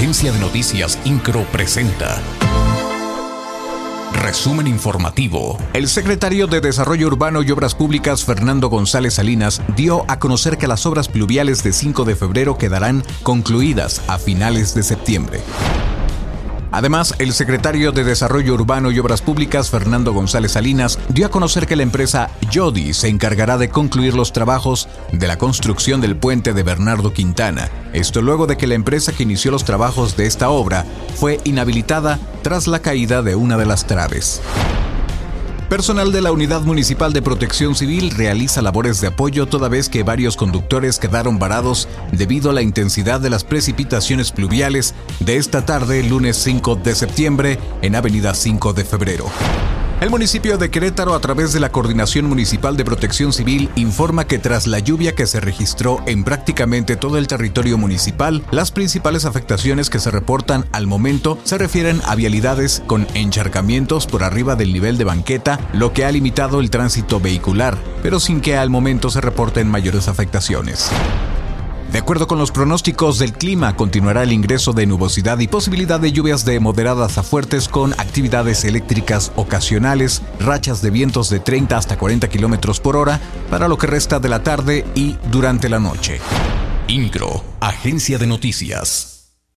Agencia de Noticias Incro presenta. Resumen informativo. El secretario de Desarrollo Urbano y Obras Públicas, Fernando González Salinas, dio a conocer que las obras pluviales de 5 de febrero quedarán concluidas a finales de septiembre. Además, el secretario de Desarrollo Urbano y Obras Públicas, Fernando González Salinas, dio a conocer que la empresa Yodi se encargará de concluir los trabajos de la construcción del puente de Bernardo Quintana. Esto luego de que la empresa que inició los trabajos de esta obra fue inhabilitada tras la caída de una de las traves. Personal de la Unidad Municipal de Protección Civil realiza labores de apoyo toda vez que varios conductores quedaron varados debido a la intensidad de las precipitaciones pluviales de esta tarde, lunes 5 de septiembre, en Avenida 5 de Febrero. El municipio de Querétaro, a través de la Coordinación Municipal de Protección Civil, informa que tras la lluvia que se registró en prácticamente todo el territorio municipal, las principales afectaciones que se reportan al momento se refieren a vialidades con encharcamientos por arriba del nivel de banqueta, lo que ha limitado el tránsito vehicular, pero sin que al momento se reporten mayores afectaciones. De acuerdo con los pronósticos del clima, continuará el ingreso de nubosidad y posibilidad de lluvias de moderadas a fuertes con actividades eléctricas ocasionales, rachas de vientos de 30 hasta 40 kilómetros por hora para lo que resta de la tarde y durante la noche. INCRO, Agencia de Noticias.